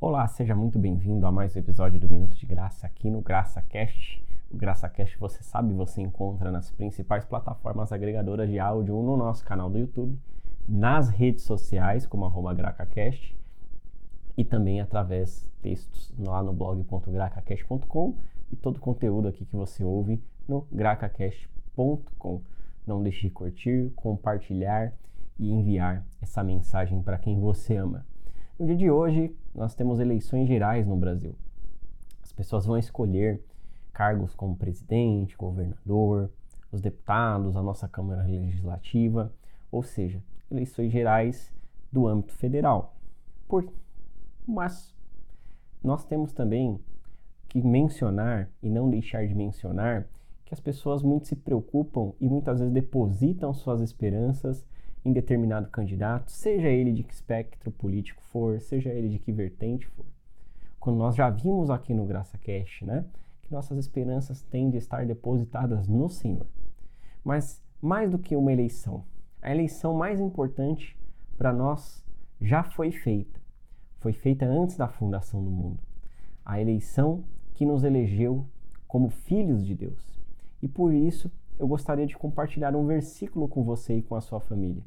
Olá, seja muito bem-vindo a mais um episódio do Minuto de Graça aqui no GraçaCast. O GraçaCast, você sabe, você encontra nas principais plataformas agregadoras de áudio, no nosso canal do YouTube, nas redes sociais, como arroba GracaCast, e também através textos lá no blog.gracacast.com e todo o conteúdo aqui que você ouve no gracacast.com. Não deixe de curtir, compartilhar e enviar essa mensagem para quem você ama. No dia de hoje, nós temos eleições gerais no Brasil. As pessoas vão escolher cargos como presidente, governador, os deputados, a nossa Câmara Legislativa, ou seja, eleições gerais do âmbito federal. Por, mas nós temos também que mencionar e não deixar de mencionar que as pessoas muito se preocupam e muitas vezes depositam suas esperanças em determinado candidato, seja ele de que espectro político for, seja ele de que vertente for. Quando nós já vimos aqui no Graça Cash, né, que nossas esperanças têm de estar depositadas no Senhor. Mas mais do que uma eleição, a eleição mais importante para nós já foi feita. Foi feita antes da fundação do mundo. A eleição que nos elegeu como filhos de Deus. E por isso eu gostaria de compartilhar um versículo com você e com a sua família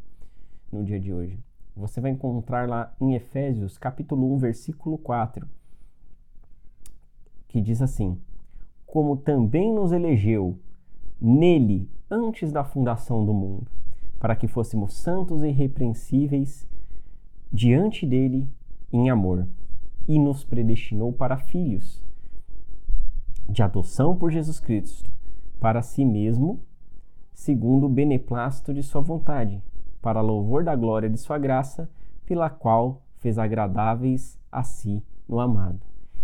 no dia de hoje. Você vai encontrar lá em Efésios, capítulo 1, versículo 4, que diz assim: Como também nos elegeu nele antes da fundação do mundo, para que fôssemos santos e irrepreensíveis diante dele em amor, e nos predestinou para filhos de adoção por Jesus Cristo, para si mesmo, segundo o beneplácito de sua vontade, para louvor da glória de sua graça, pela qual fez agradáveis a si no amado,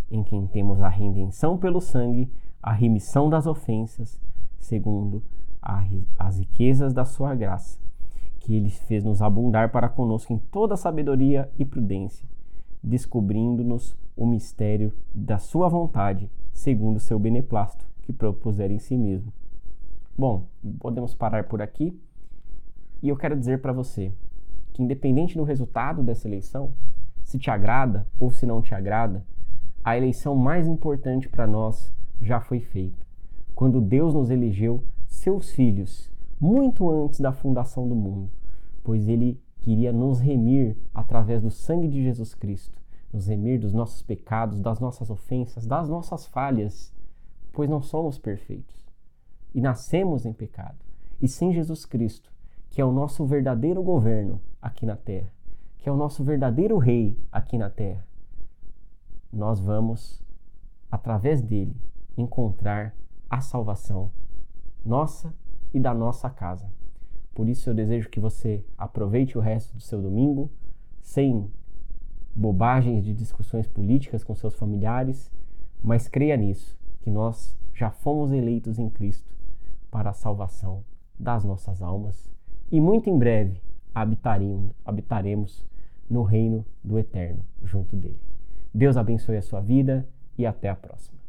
em quem temos a redenção pelo sangue, a remissão das ofensas, segundo a, as riquezas da sua graça, que ele fez nos abundar para conosco em toda sabedoria e prudência, descobrindo-nos o mistério da sua vontade, segundo o seu beneplácito que propuser em si mesmo. Bom, podemos parar por aqui. E eu quero dizer para você que, independente do resultado dessa eleição, se te agrada ou se não te agrada, a eleição mais importante para nós já foi feita. Quando Deus nos elegeu seus filhos, muito antes da fundação do mundo, pois Ele queria nos remir através do sangue de Jesus Cristo, nos remir dos nossos pecados, das nossas ofensas, das nossas falhas, pois não somos perfeitos e nascemos em pecado. E sem Jesus Cristo, que é o nosso verdadeiro governo aqui na terra, que é o nosso verdadeiro rei aqui na terra, nós vamos, através dele, encontrar a salvação nossa e da nossa casa. Por isso eu desejo que você aproveite o resto do seu domingo sem bobagens de discussões políticas com seus familiares, mas creia nisso, que nós já fomos eleitos em Cristo para a salvação das nossas almas e muito em breve habitaremos, habitaremos no reino do eterno junto dele. Deus abençoe a sua vida e até a próxima.